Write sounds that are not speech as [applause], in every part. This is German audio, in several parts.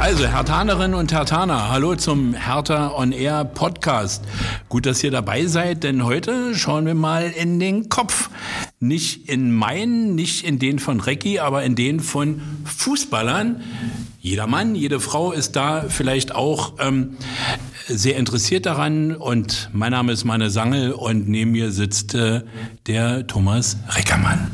Also, Hertanerinnen und Hertaner, hallo zum Hertha On Air Podcast. Gut, dass ihr dabei seid, denn heute schauen wir mal in den Kopf. Nicht in meinen, nicht in den von Recki, aber in den von Fußballern. Jeder Mann, jede Frau ist da vielleicht auch ähm, sehr interessiert daran. Und mein Name ist Manne Sangel und neben mir sitzt äh, der Thomas Reckermann.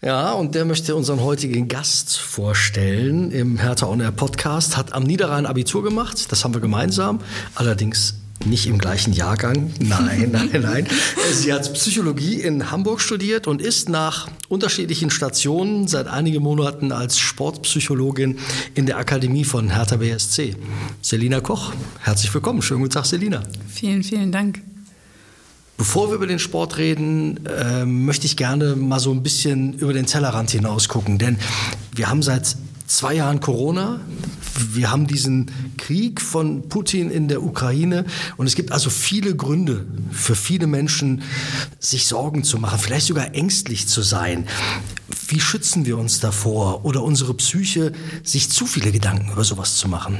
Ja, und der möchte unseren heutigen Gast vorstellen im Hertha On Air Podcast. Hat am Niederrhein Abitur gemacht, das haben wir gemeinsam. Allerdings nicht im gleichen Jahrgang. Nein, [laughs] nein, nein. Sie hat Psychologie in Hamburg studiert und ist nach unterschiedlichen Stationen seit einigen Monaten als Sportpsychologin in der Akademie von Hertha BSC. Selina Koch, herzlich willkommen. Schönen guten Tag, Selina. Vielen, vielen Dank. Bevor wir über den Sport reden, äh, möchte ich gerne mal so ein bisschen über den Tellerrand hinaus gucken. Denn wir haben seit zwei Jahren Corona. Wir haben diesen Krieg von Putin in der Ukraine. Und es gibt also viele Gründe für viele Menschen, sich Sorgen zu machen, vielleicht sogar ängstlich zu sein. Wie schützen wir uns davor oder unsere Psyche, sich zu viele Gedanken über sowas zu machen?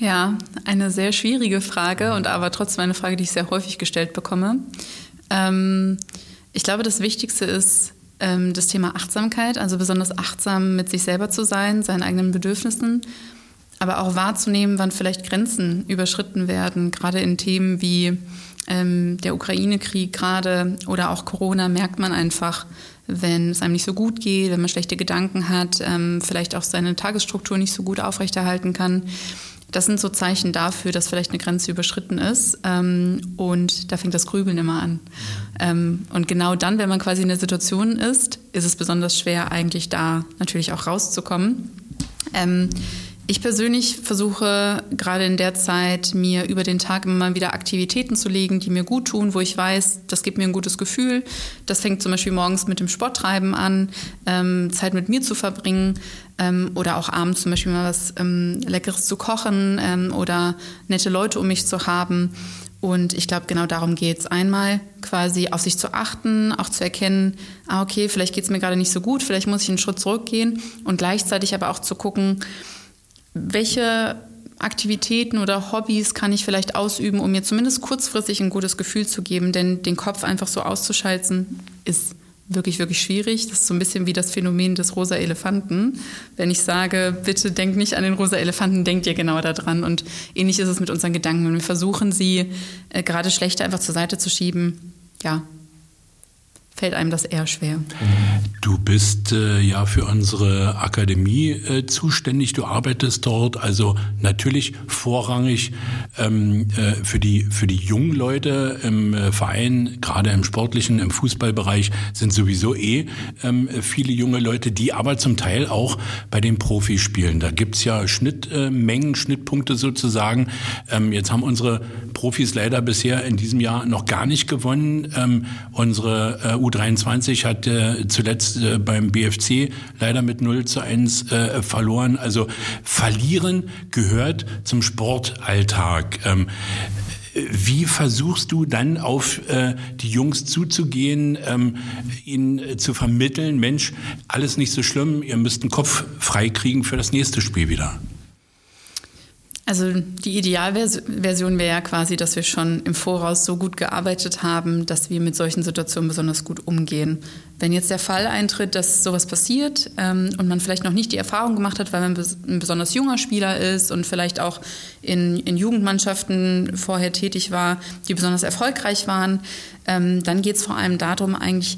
Ja, eine sehr schwierige Frage und aber trotzdem eine Frage, die ich sehr häufig gestellt bekomme. Ähm, ich glaube, das Wichtigste ist ähm, das Thema Achtsamkeit, also besonders achtsam mit sich selber zu sein, seinen eigenen Bedürfnissen, aber auch wahrzunehmen, wann vielleicht Grenzen überschritten werden, gerade in Themen wie ähm, der Ukraine-Krieg gerade oder auch Corona merkt man einfach, wenn es einem nicht so gut geht, wenn man schlechte Gedanken hat, ähm, vielleicht auch seine Tagesstruktur nicht so gut aufrechterhalten kann. Das sind so Zeichen dafür, dass vielleicht eine Grenze überschritten ist. Ähm, und da fängt das Grübeln immer an. Ähm, und genau dann, wenn man quasi in der Situation ist, ist es besonders schwer, eigentlich da natürlich auch rauszukommen. Ähm, ich persönlich versuche gerade in der Zeit, mir über den Tag immer wieder Aktivitäten zu legen, die mir gut tun, wo ich weiß, das gibt mir ein gutes Gefühl. Das fängt zum Beispiel morgens mit dem Sporttreiben an, ähm, Zeit mit mir zu verbringen ähm, oder auch abends zum Beispiel mal was ähm, Leckeres zu kochen ähm, oder nette Leute um mich zu haben. Und ich glaube, genau darum geht es. Einmal quasi auf sich zu achten, auch zu erkennen, ah, okay, vielleicht geht es mir gerade nicht so gut, vielleicht muss ich einen Schritt zurückgehen und gleichzeitig aber auch zu gucken, welche Aktivitäten oder Hobbys kann ich vielleicht ausüben, um mir zumindest kurzfristig ein gutes Gefühl zu geben? Denn den Kopf einfach so auszuschalten, ist wirklich, wirklich schwierig. Das ist so ein bisschen wie das Phänomen des rosa Elefanten. Wenn ich sage, bitte denkt nicht an den rosa Elefanten, denkt ihr genau daran. Und ähnlich ist es mit unseren Gedanken. Wenn wir versuchen, sie äh, gerade schlechter einfach zur Seite zu schieben, ja, fällt einem das eher schwer. Du bist äh, ja für unsere Akademie äh, zuständig. Du arbeitest dort also natürlich vorrangig ähm, äh, für die für die jungen Leute im äh, Verein, gerade im sportlichen, im Fußballbereich sind sowieso eh ähm, viele junge Leute, die aber zum Teil auch bei den Profis spielen. Da gibt's ja Schnittmengen, Schnittpunkte sozusagen. Ähm, jetzt haben unsere Profis leider bisher in diesem Jahr noch gar nicht gewonnen. Ähm, unsere äh, U23 hat äh, zuletzt äh, beim BFC leider mit 0 zu 1 äh, verloren. Also verlieren gehört zum Sportalltag. Ähm, wie versuchst du dann auf äh, die Jungs zuzugehen, ähm, ihnen äh, zu vermitteln, Mensch, alles nicht so schlimm, ihr müsst den Kopf freikriegen für das nächste Spiel wieder? Also die Idealversion wäre ja quasi, dass wir schon im Voraus so gut gearbeitet haben, dass wir mit solchen Situationen besonders gut umgehen. Wenn jetzt der Fall eintritt, dass sowas passiert ähm, und man vielleicht noch nicht die Erfahrung gemacht hat, weil man ein besonders junger Spieler ist und vielleicht auch in, in Jugendmannschaften vorher tätig war, die besonders erfolgreich waren, ähm, dann geht es vor allem darum, eigentlich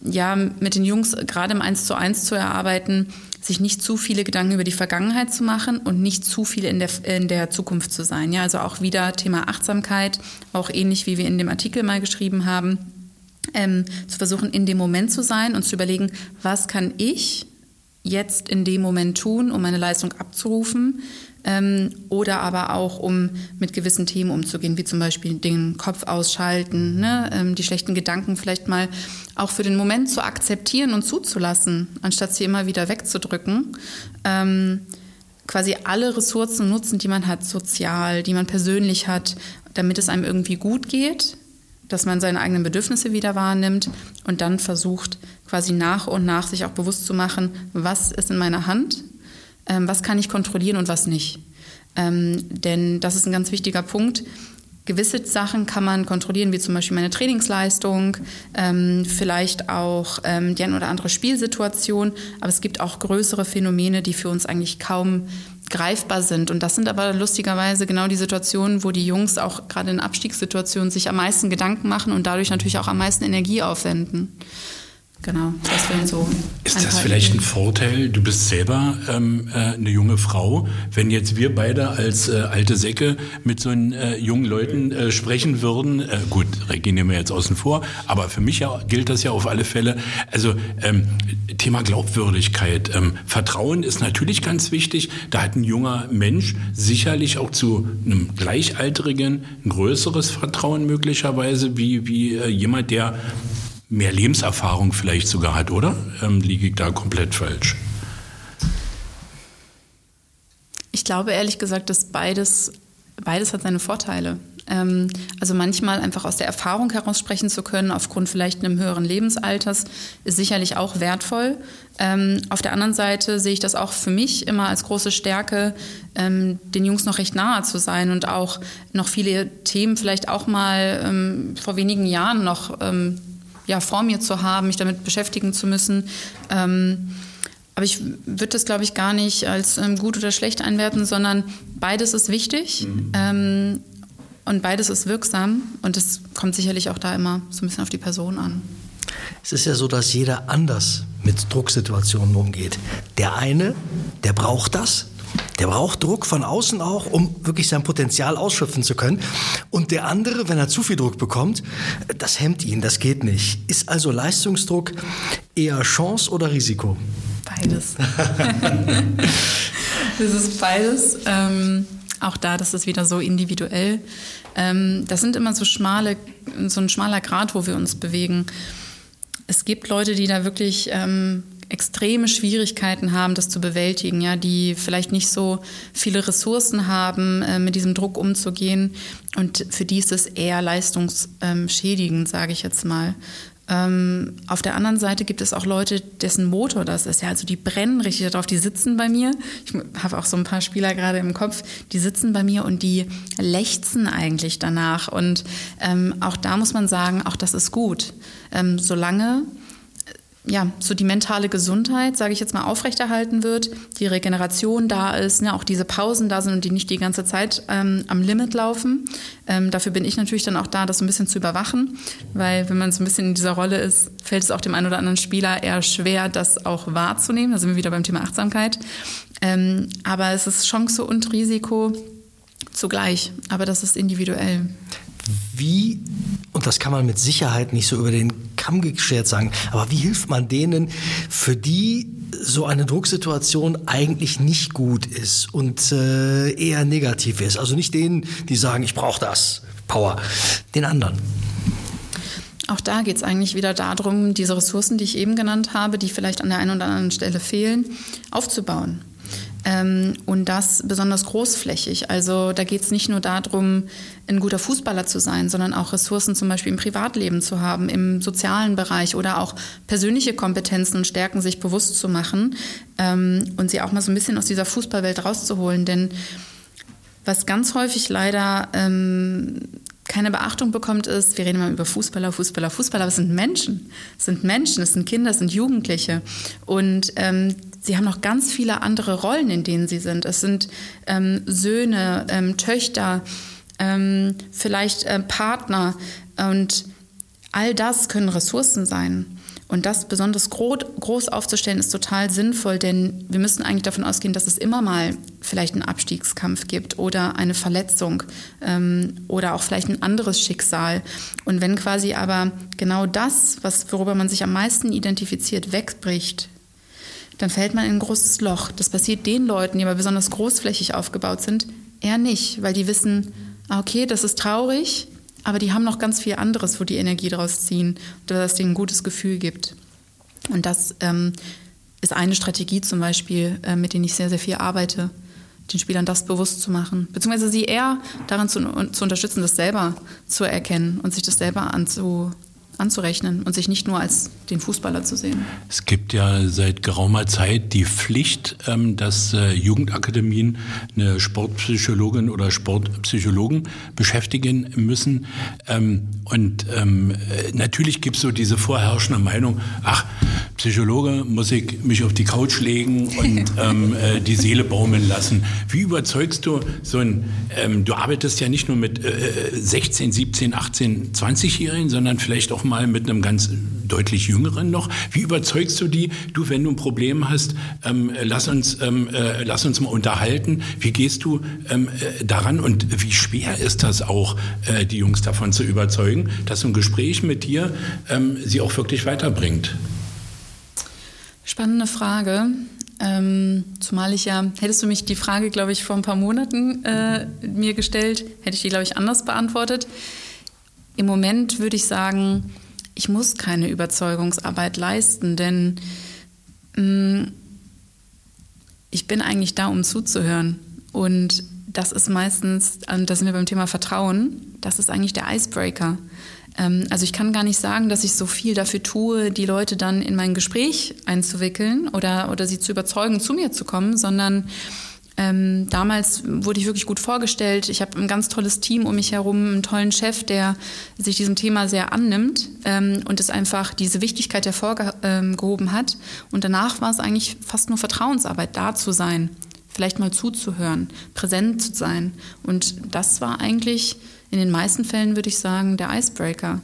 ja, mit den Jungs gerade im Eins zu eins zu erarbeiten, sich nicht zu viele Gedanken über die Vergangenheit zu machen und nicht zu viel in der, in der Zukunft zu sein. Ja, also auch wieder Thema Achtsamkeit, auch ähnlich wie wir in dem Artikel mal geschrieben haben, ähm, zu versuchen, in dem Moment zu sein und zu überlegen, was kann ich jetzt in dem Moment tun, um meine Leistung abzurufen, ähm, oder aber auch, um mit gewissen Themen umzugehen, wie zum Beispiel den Kopf ausschalten, ne? ähm, die schlechten Gedanken vielleicht mal auch für den Moment zu akzeptieren und zuzulassen, anstatt sie immer wieder wegzudrücken. Ähm, quasi alle Ressourcen nutzen, die man hat, sozial, die man persönlich hat, damit es einem irgendwie gut geht, dass man seine eigenen Bedürfnisse wieder wahrnimmt und dann versucht, quasi nach und nach sich auch bewusst zu machen, was ist in meiner Hand, ähm, was kann ich kontrollieren und was nicht. Ähm, denn das ist ein ganz wichtiger Punkt. Gewisse Sachen kann man kontrollieren, wie zum Beispiel meine Trainingsleistung, ähm, vielleicht auch ähm, die eine oder andere Spielsituation. Aber es gibt auch größere Phänomene, die für uns eigentlich kaum greifbar sind. Und das sind aber lustigerweise genau die Situationen, wo die Jungs auch gerade in Abstiegssituationen sich am meisten Gedanken machen und dadurch natürlich auch am meisten Energie aufwenden. Genau, das wären so. Ist das vielleicht ein Vorteil? Du bist selber ähm, äh, eine junge Frau. Wenn jetzt wir beide als äh, alte Säcke mit so äh, jungen Leuten äh, sprechen würden, äh, gut, Regie nehmen wir jetzt außen vor, aber für mich ja, gilt das ja auf alle Fälle. Also ähm, Thema Glaubwürdigkeit. Ähm, Vertrauen ist natürlich ganz wichtig. Da hat ein junger Mensch sicherlich auch zu einem Gleichaltrigen ein größeres Vertrauen möglicherweise wie, wie äh, jemand, der mehr Lebenserfahrung vielleicht sogar hat, oder? Ähm, liege ich da komplett falsch? Ich glaube ehrlich gesagt, dass beides, beides hat seine Vorteile. Ähm, also manchmal einfach aus der Erfahrung heraus sprechen zu können, aufgrund vielleicht einem höheren Lebensalters, ist sicherlich auch wertvoll. Ähm, auf der anderen Seite sehe ich das auch für mich immer als große Stärke, ähm, den Jungs noch recht nahe zu sein und auch noch viele Themen vielleicht auch mal ähm, vor wenigen Jahren noch ähm, ja, vor mir zu haben, mich damit beschäftigen zu müssen. Ähm, aber ich würde das, glaube ich, gar nicht als ähm, gut oder schlecht einwerten, sondern beides ist wichtig mhm. ähm, und beides ist wirksam. Und es kommt sicherlich auch da immer so ein bisschen auf die Person an. Es ist ja so, dass jeder anders mit Drucksituationen umgeht. Der eine, der braucht das, der braucht Druck von außen auch, um wirklich sein Potenzial ausschöpfen zu können. Und der andere, wenn er zu viel Druck bekommt, das hemmt ihn, das geht nicht. Ist also Leistungsdruck eher Chance oder Risiko? Beides. [laughs] das ist beides. Ähm, auch da, das ist wieder so individuell. Ähm, das sind immer so schmale, so ein schmaler Grad, wo wir uns bewegen. Es gibt Leute, die da wirklich ähm, extreme Schwierigkeiten haben, das zu bewältigen, ja, die vielleicht nicht so viele Ressourcen haben, äh, mit diesem Druck umzugehen. Und für die ist es eher leistungsschädigend, sage ich jetzt mal. Ähm, auf der anderen Seite gibt es auch Leute, dessen Motor das ist. Ja, also die brennen richtig darauf, die sitzen bei mir. Ich habe auch so ein paar Spieler gerade im Kopf, die sitzen bei mir und die lechzen eigentlich danach. Und ähm, auch da muss man sagen, auch das ist gut. Ähm, solange ja, so die mentale Gesundheit, sage ich jetzt mal, aufrechterhalten wird, die Regeneration da ist, ne, auch diese Pausen da sind und die nicht die ganze Zeit ähm, am Limit laufen. Ähm, dafür bin ich natürlich dann auch da, das so ein bisschen zu überwachen, weil wenn man so ein bisschen in dieser Rolle ist, fällt es auch dem einen oder anderen Spieler eher schwer, das auch wahrzunehmen. Da sind wir wieder beim Thema Achtsamkeit. Ähm, aber es ist Chance und Risiko zugleich, aber das ist individuell wie, und das kann man mit Sicherheit nicht so über den Kamm geschert sagen, aber wie hilft man denen, für die so eine Drucksituation eigentlich nicht gut ist und äh, eher negativ ist? Also nicht denen, die sagen, ich brauche das, Power, den anderen. Auch da geht es eigentlich wieder darum, diese Ressourcen, die ich eben genannt habe, die vielleicht an der einen oder anderen Stelle fehlen, aufzubauen. Ähm, und das besonders großflächig. Also da geht es nicht nur darum, ein guter Fußballer zu sein, sondern auch Ressourcen zum Beispiel im Privatleben zu haben, im sozialen Bereich oder auch persönliche Kompetenzen und Stärken sich bewusst zu machen ähm, und sie auch mal so ein bisschen aus dieser Fußballwelt rauszuholen. Denn was ganz häufig leider ähm, keine Beachtung bekommt, ist, wir reden immer über Fußballer, Fußballer, Fußballer, aber es sind Menschen. Es sind Menschen, es sind Kinder, es sind Jugendliche. Und ähm, sie haben noch ganz viele andere Rollen, in denen sie sind. Es sind ähm, Söhne, ähm, Töchter, ähm, vielleicht äh, Partner und all das können Ressourcen sein. Und das besonders groß aufzustellen, ist total sinnvoll, denn wir müssen eigentlich davon ausgehen, dass es immer mal vielleicht einen Abstiegskampf gibt oder eine Verletzung ähm, oder auch vielleicht ein anderes Schicksal. Und wenn quasi aber genau das, was, worüber man sich am meisten identifiziert, wegbricht, dann fällt man in ein großes Loch. Das passiert den Leuten, die aber besonders großflächig aufgebaut sind, eher nicht, weil die wissen, ah, okay, das ist traurig, aber die haben noch ganz viel anderes, wo die Energie draus ziehen, dass es denen ein gutes Gefühl gibt. Und das ähm, ist eine Strategie zum Beispiel, äh, mit der ich sehr, sehr viel arbeite, den Spielern das bewusst zu machen, beziehungsweise sie eher daran zu, zu unterstützen, das selber zu erkennen und sich das selber anzu, anzurechnen und sich nicht nur als den Fußballer zu sehen. Es gibt ja seit geraumer Zeit die Pflicht, ähm, dass äh, Jugendakademien eine Sportpsychologin oder Sportpsychologen beschäftigen müssen. Ähm, und ähm, natürlich gibt es so diese vorherrschende Meinung, ach, Psychologe muss ich mich auf die Couch legen und [laughs] äh, die Seele baumeln lassen. Wie überzeugst du so ein, du arbeitest ja nicht nur mit äh, 16, 17, 18, 20-Jährigen, sondern vielleicht auch mal mit einem ganz deutlich jüngeren noch. Wie überzeugst du die? Du, wenn du ein Problem hast, ähm, lass uns, ähm, äh, lass uns mal unterhalten. Wie gehst du ähm, äh, daran und wie schwer ist das auch, äh, die Jungs davon zu überzeugen, dass ein Gespräch mit dir ähm, sie auch wirklich weiterbringt? Spannende Frage. Ähm, zumal ich ja, hättest du mich die Frage, glaube ich, vor ein paar Monaten äh, mir gestellt, hätte ich die, glaube ich, anders beantwortet. Im Moment würde ich sagen, ich muss keine Überzeugungsarbeit leisten, denn mh, mm, ich bin eigentlich da, um zuzuhören. Und das ist meistens, und da sind wir beim Thema Vertrauen, das ist eigentlich der Icebreaker. Ähm, also ich kann gar nicht sagen, dass ich so viel dafür tue, die Leute dann in mein Gespräch einzuwickeln oder, oder sie zu überzeugen, zu mir zu kommen, sondern ähm, damals wurde ich wirklich gut vorgestellt. Ich habe ein ganz tolles Team um mich herum, einen tollen Chef, der sich diesem Thema sehr annimmt ähm, und es einfach diese Wichtigkeit hervorgehoben ähm, hat. Und danach war es eigentlich fast nur Vertrauensarbeit, da zu sein, vielleicht mal zuzuhören, präsent zu sein. Und das war eigentlich in den meisten Fällen würde ich sagen, der Icebreaker.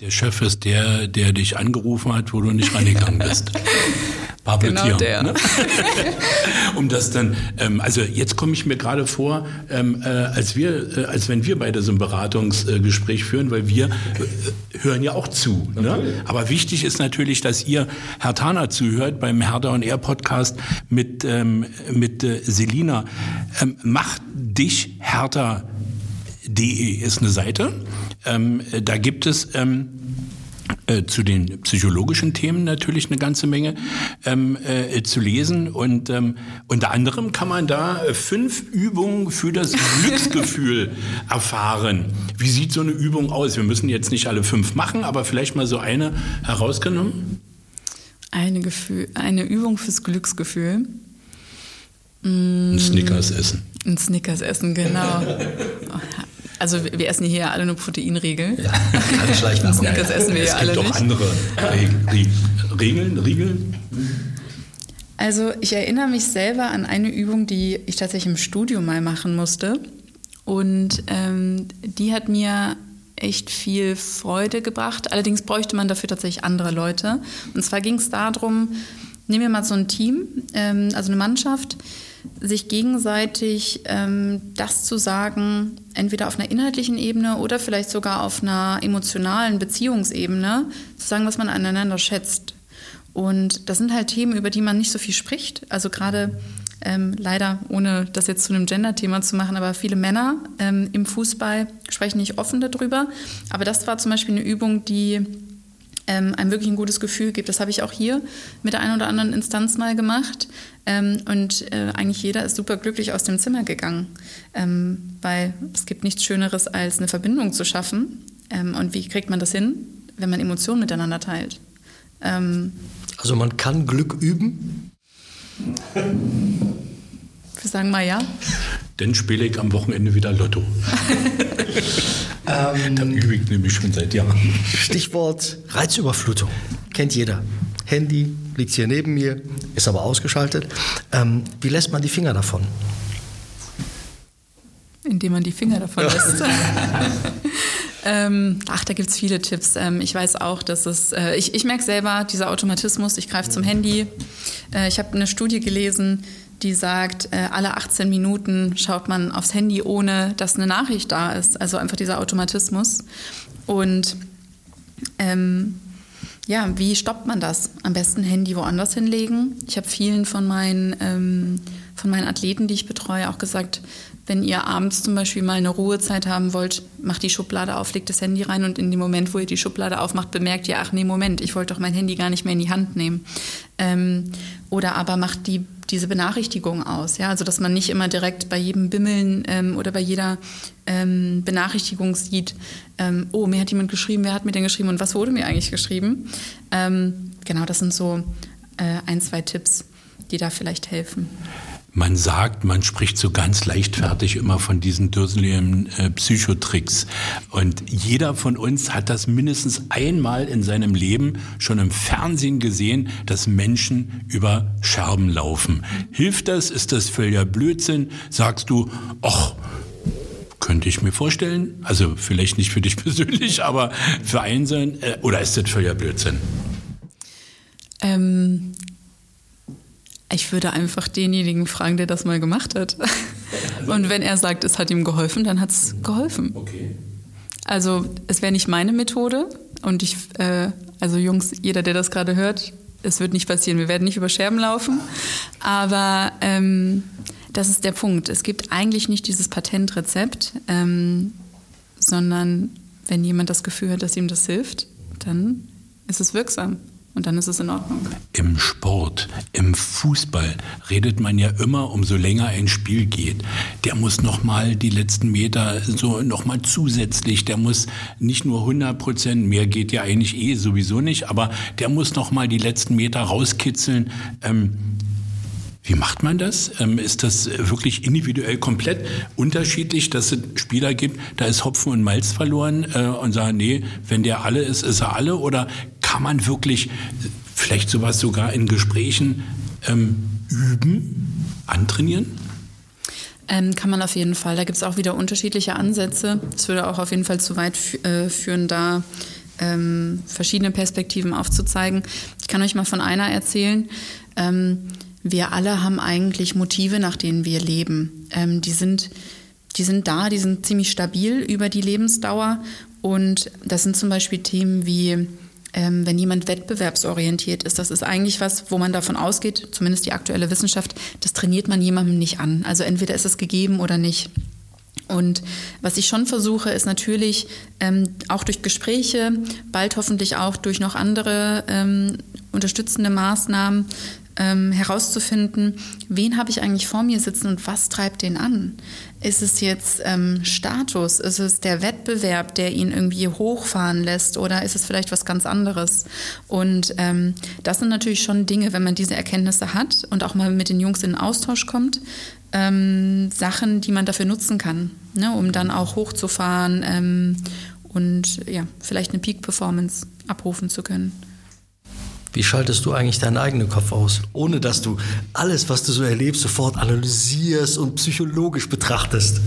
Der Chef ist der, der dich angerufen hat, wo du nicht rangegangen bist. [laughs] Pablo genau Tier, der. Ne? [laughs] um das dann, ähm, also jetzt komme ich mir gerade vor, ähm, äh, als wir, äh, als wenn wir beide so ein Beratungsgespräch äh, führen, weil wir äh, hören ja auch zu. Ne? Aber wichtig ist natürlich, dass ihr Herr Tana zuhört beim Herder und Er Podcast mit ähm, mit äh, Selina. Ähm, macht dich härter De ist eine Seite. Ähm, da gibt es ähm, äh, zu den psychologischen Themen natürlich eine ganze Menge ähm, äh, zu lesen und ähm, unter anderem kann man da fünf Übungen für das Glücksgefühl [laughs] erfahren. Wie sieht so eine Übung aus? Wir müssen jetzt nicht alle fünf machen, aber vielleicht mal so eine herausgenommen. Eine, Gefühl, eine Übung fürs Glücksgefühl. Ein Snickers essen. Ein Snickers essen, genau. [laughs] Also wir essen hier alle nur Proteinriegel. Ja, keine Schleichwerbung. [laughs] Das essen wir es ja alle nicht. Es gibt auch andere Regeln, Regeln. Also ich erinnere mich selber an eine Übung, die ich tatsächlich im Studio mal machen musste. Und ähm, die hat mir echt viel Freude gebracht. Allerdings bräuchte man dafür tatsächlich andere Leute. Und zwar ging es darum, nehmen wir mal so ein Team, ähm, also eine Mannschaft, sich gegenseitig ähm, das zu sagen, entweder auf einer inhaltlichen Ebene oder vielleicht sogar auf einer emotionalen Beziehungsebene, zu sagen, was man aneinander schätzt. Und das sind halt Themen, über die man nicht so viel spricht. Also gerade ähm, leider, ohne das jetzt zu einem Gender-Thema zu machen, aber viele Männer ähm, im Fußball sprechen nicht offen darüber. Aber das war zum Beispiel eine Übung, die ähm, einem wirklich ein gutes Gefühl gibt. Das habe ich auch hier mit der einen oder anderen Instanz mal gemacht. Ähm, und äh, eigentlich jeder ist super glücklich aus dem Zimmer gegangen, ähm, weil es gibt nichts Schöneres, als eine Verbindung zu schaffen. Ähm, und wie kriegt man das hin, wenn man Emotionen miteinander teilt? Ähm, also man kann Glück üben? Wir sagen mal ja. Dann spiele ich am Wochenende wieder Lotto. [laughs] ähm, da übe ich nämlich schon seit Jahren. Stichwort Reizüberflutung. Kennt jeder. Handy liegt hier neben mir, ist aber ausgeschaltet. Ähm, wie lässt man die Finger davon? Indem man die Finger davon lässt. [laughs] ähm, ach, da gibt es viele Tipps. Ähm, ich weiß auch, dass es, äh, ich, ich merke selber, dieser Automatismus, ich greife zum Handy. Äh, ich habe eine Studie gelesen, die sagt, äh, alle 18 Minuten schaut man aufs Handy, ohne dass eine Nachricht da ist. Also einfach dieser Automatismus. Und ähm, ja, wie stoppt man das? Am besten Handy woanders hinlegen. Ich habe vielen von meinen, ähm, von meinen Athleten, die ich betreue, auch gesagt, wenn ihr abends zum Beispiel mal eine Ruhezeit haben wollt, macht die Schublade auf, legt das Handy rein und in dem Moment, wo ihr die Schublade aufmacht, bemerkt ihr, ach nee, Moment, ich wollte doch mein Handy gar nicht mehr in die Hand nehmen. Ähm, oder aber macht die diese Benachrichtigung aus. Ja? Also dass man nicht immer direkt bei jedem Bimmeln ähm, oder bei jeder ähm, Benachrichtigung sieht, ähm, oh, mir hat jemand geschrieben, wer hat mir denn geschrieben und was wurde mir eigentlich geschrieben. Ähm, genau, das sind so äh, ein, zwei Tipps, die da vielleicht helfen. Man sagt, man spricht so ganz leichtfertig immer von diesen dürseligen äh, Psychotricks. Und jeder von uns hat das mindestens einmal in seinem Leben schon im Fernsehen gesehen, dass Menschen über Scherben laufen. Hilft das? Ist das völliger Blödsinn? Sagst du, ach, könnte ich mir vorstellen. Also vielleicht nicht für dich [laughs] persönlich, aber für einen sein. Äh, oder ist das völliger Blödsinn? Ähm, würde einfach denjenigen fragen, der das mal gemacht hat. [laughs] Und wenn er sagt, es hat ihm geholfen, dann hat es geholfen. Okay. Also es wäre nicht meine Methode. Und ich, äh, also Jungs, jeder, der das gerade hört, es wird nicht passieren. Wir werden nicht über Scherben laufen. Aber ähm, das ist der Punkt. Es gibt eigentlich nicht dieses Patentrezept, ähm, sondern wenn jemand das Gefühl hat, dass ihm das hilft, dann ist es wirksam. Und dann ist es in Ordnung. Im Sport, im Fußball redet man ja immer, umso länger ein Spiel geht. Der muss nochmal die letzten Meter so nochmal zusätzlich, der muss nicht nur 100 Prozent, mehr geht ja eigentlich eh sowieso nicht, aber der muss nochmal die letzten Meter rauskitzeln. Ähm, wie macht man das? Ähm, ist das wirklich individuell komplett unterschiedlich, dass es Spieler gibt, da ist Hopfen und Malz verloren äh, und sagen, nee, wenn der alle ist, ist er alle? Oder kann man wirklich vielleicht sowas sogar in Gesprächen ähm, üben, antrainieren? Ähm, kann man auf jeden Fall. Da gibt es auch wieder unterschiedliche Ansätze. Es würde auch auf jeden Fall zu weit äh, führen, da ähm, verschiedene Perspektiven aufzuzeigen. Ich kann euch mal von einer erzählen. Ähm, wir alle haben eigentlich Motive, nach denen wir leben. Ähm, die, sind, die sind da, die sind ziemlich stabil über die Lebensdauer. Und das sind zum Beispiel Themen wie, ähm, wenn jemand wettbewerbsorientiert ist. Das ist eigentlich was, wo man davon ausgeht, zumindest die aktuelle Wissenschaft, das trainiert man jemandem nicht an. Also entweder ist es gegeben oder nicht. Und was ich schon versuche, ist natürlich ähm, auch durch Gespräche, bald hoffentlich auch durch noch andere ähm, unterstützende Maßnahmen, ähm, herauszufinden, wen habe ich eigentlich vor mir sitzen und was treibt den an? Ist es jetzt ähm, Status? Ist es der Wettbewerb, der ihn irgendwie hochfahren lässt? Oder ist es vielleicht was ganz anderes? Und ähm, das sind natürlich schon Dinge, wenn man diese Erkenntnisse hat und auch mal mit den Jungs in den Austausch kommt, ähm, Sachen, die man dafür nutzen kann, ne, um dann auch hochzufahren ähm, und ja, vielleicht eine Peak-Performance abrufen zu können. Wie schaltest du eigentlich deinen eigenen Kopf aus, ohne dass du alles, was du so erlebst, sofort analysierst und psychologisch betrachtest?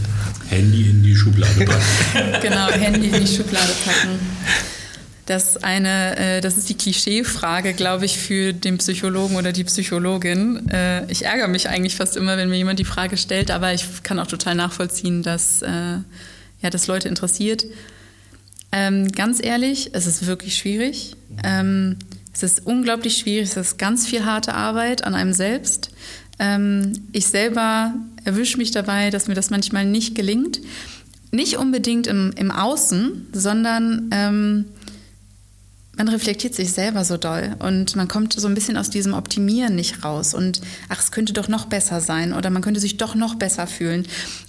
Handy in die Schublade packen. [laughs] genau, Handy in die Schublade packen. Das, eine, äh, das ist die Klischeefrage, glaube ich, für den Psychologen oder die Psychologin. Äh, ich ärgere mich eigentlich fast immer, wenn mir jemand die Frage stellt, aber ich kann auch total nachvollziehen, dass äh, ja, das Leute interessiert. Ähm, ganz ehrlich, es ist wirklich schwierig. Ähm, es ist unglaublich schwierig, es ist ganz viel harte Arbeit an einem selbst. Ähm, ich selber erwische mich dabei, dass mir das manchmal nicht gelingt. Nicht unbedingt im, im Außen, sondern ähm, man reflektiert sich selber so doll und man kommt so ein bisschen aus diesem Optimieren nicht raus und ach, es könnte doch noch besser sein oder man könnte sich doch noch besser fühlen.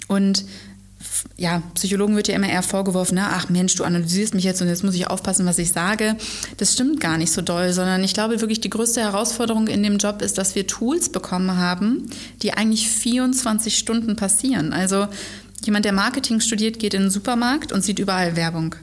Und ja, Psychologen wird ja immer eher vorgeworfen, ne? ach Mensch, du analysierst mich jetzt und jetzt muss ich aufpassen, was ich sage. Das stimmt gar nicht so doll, sondern ich glaube wirklich, die größte Herausforderung in dem Job ist, dass wir Tools bekommen haben, die eigentlich 24 Stunden passieren. Also jemand, der Marketing studiert, geht in den Supermarkt und sieht überall Werbung.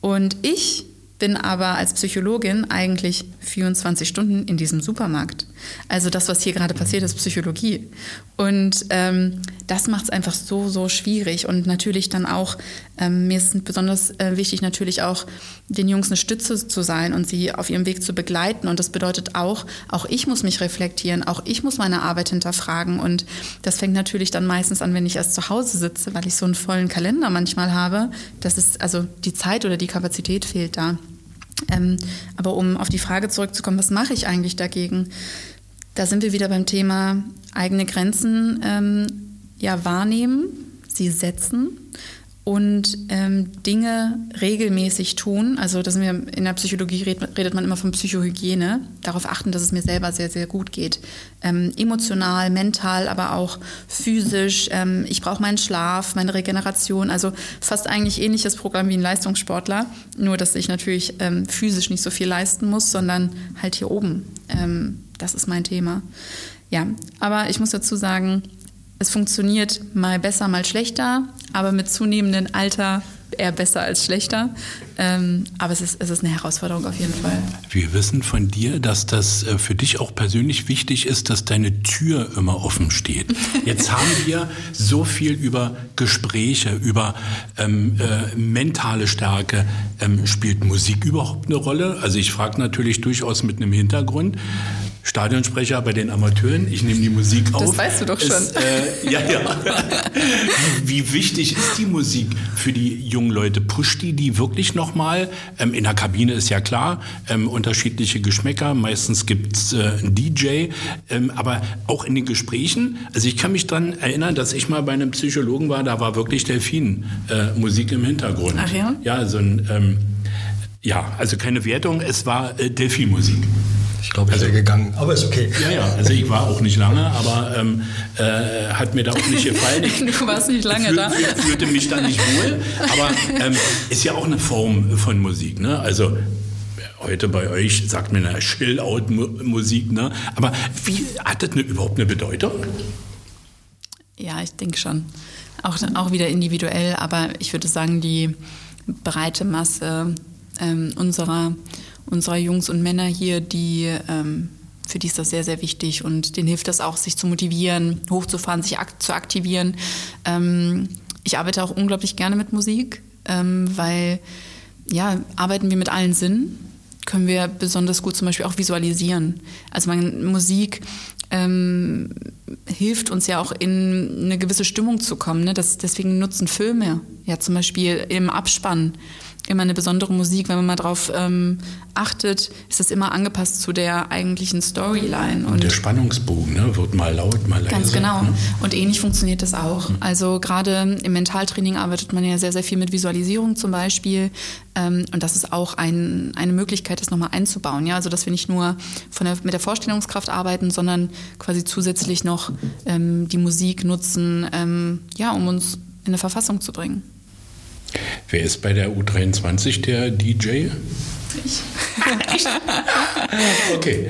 Und ich bin aber als Psychologin eigentlich 24 Stunden in diesem Supermarkt. Also das, was hier gerade passiert, ist Psychologie. Und ähm, das macht es einfach so, so schwierig. Und natürlich dann auch, ähm, mir ist besonders äh, wichtig, natürlich auch den Jungs eine Stütze zu sein und sie auf ihrem Weg zu begleiten. Und das bedeutet auch, auch ich muss mich reflektieren, auch ich muss meine Arbeit hinterfragen. Und das fängt natürlich dann meistens an, wenn ich erst zu Hause sitze, weil ich so einen vollen Kalender manchmal habe. Das ist also die Zeit oder die Kapazität fehlt da. Ähm, aber um auf die Frage zurückzukommen, was mache ich eigentlich dagegen? Da sind wir wieder beim Thema eigene Grenzen ähm, ja, wahrnehmen, sie setzen und ähm, Dinge regelmäßig tun. Also das wir, in der Psychologie redet, redet, man immer von Psychohygiene. Darauf achten, dass es mir selber sehr, sehr gut geht. Ähm, emotional, mental, aber auch physisch. Ähm, ich brauche meinen Schlaf, meine Regeneration. Also fast eigentlich ähnliches Programm wie ein Leistungssportler. Nur, dass ich natürlich ähm, physisch nicht so viel leisten muss, sondern halt hier oben. Ähm, das ist mein Thema. Ja, aber ich muss dazu sagen, es funktioniert mal besser, mal schlechter, aber mit zunehmendem Alter eher besser als schlechter. Ähm, aber es ist, es ist eine Herausforderung auf jeden Fall. Wir wissen von dir, dass das äh, für dich auch persönlich wichtig ist, dass deine Tür immer offen steht. [laughs] Jetzt haben wir so viel über Gespräche, über ähm, äh, mentale Stärke. Ähm, spielt Musik überhaupt eine Rolle? Also ich frage natürlich durchaus mit einem Hintergrund. Stadionsprecher bei den Amateuren. Ich nehme die Musik auf. Das weißt du doch schon. Ist, äh, ja, ja. [laughs] wie, wichtig ist die Musik für die jungen Leute? Pusht die die wirklich nochmal? Ähm, in der Kabine ist ja klar, ähm, unterschiedliche Geschmäcker. Meistens gibt's äh, einen DJ. Ähm, aber auch in den Gesprächen. Also ich kann mich daran erinnern, dass ich mal bei einem Psychologen war, da war wirklich Delfin-Musik äh, im Hintergrund. Ach ja? Ja, so ein... Ähm, ja, also keine Wertung, es war äh, Delphi-Musik. Ich glaube, ich also, wäre gegangen, aber ist okay. Ja, ja, also ich war auch nicht lange, aber ähm, äh, hat mir da auch nicht gefallen. Ich, [laughs] du warst nicht lange fühl, da. Fühl, fühlte mich da nicht wohl, aber ähm, ist ja auch eine Form von Musik. Ne? Also heute bei euch sagt man ja Chill-Out-Musik, ne? aber wie hat das eine, überhaupt eine Bedeutung? Ja, ich denke schon. Auch, auch wieder individuell, aber ich würde sagen, die breite Masse ähm, unserer unserer Jungs und Männer hier, die ähm, für die ist das sehr, sehr wichtig und denen hilft das auch, sich zu motivieren, hochzufahren, sich ak zu aktivieren. Ähm, ich arbeite auch unglaublich gerne mit Musik, ähm, weil ja, arbeiten wir mit allen Sinnen, können wir besonders gut zum Beispiel auch visualisieren. Also man, Musik ähm, hilft uns ja auch in eine gewisse Stimmung zu kommen. Ne? Das, deswegen nutzen Filme ja zum Beispiel im Abspann immer eine besondere Musik. Wenn man mal drauf ähm, achtet, ist das immer angepasst zu der eigentlichen Storyline. Und, und der Spannungsbogen ne, wird mal laut, mal leise. Ganz genau. Ne? Und ähnlich funktioniert das auch. Mhm. Also gerade im Mentaltraining arbeitet man ja sehr, sehr viel mit Visualisierung zum Beispiel. Ähm, und das ist auch ein, eine Möglichkeit, das nochmal einzubauen. Ja? Also dass wir nicht nur von der, mit der Vorstellungskraft arbeiten, sondern quasi zusätzlich noch ähm, die Musik nutzen, ähm, ja, um uns in eine Verfassung zu bringen. Wer ist bei der U23 der DJ? Ich. [laughs] okay.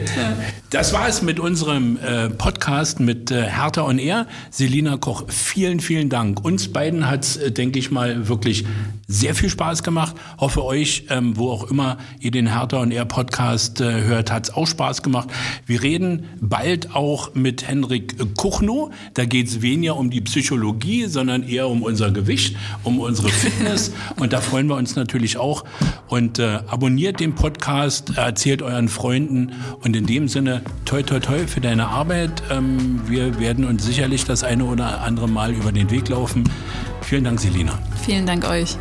Das war es mit unserem äh, Podcast mit äh, Hertha on Air. Selina Koch, vielen, vielen Dank. Uns beiden hat es, äh, denke ich mal, wirklich sehr viel Spaß gemacht. Hoffe euch, ähm, wo auch immer ihr den Hertha on Air Podcast äh, hört, hat es auch Spaß gemacht. Wir reden bald auch mit Henrik Kuchno. Da geht es weniger um die Psychologie, sondern eher um unser Gewicht, um unsere Fitness. [laughs] Und da freuen wir uns natürlich auch. Und äh, Teilt den Podcast, erzählt euren Freunden und in dem Sinne, toi, toi, toi für deine Arbeit. Ähm, wir werden uns sicherlich das eine oder andere Mal über den Weg laufen. Vielen Dank, Selina. Vielen Dank euch.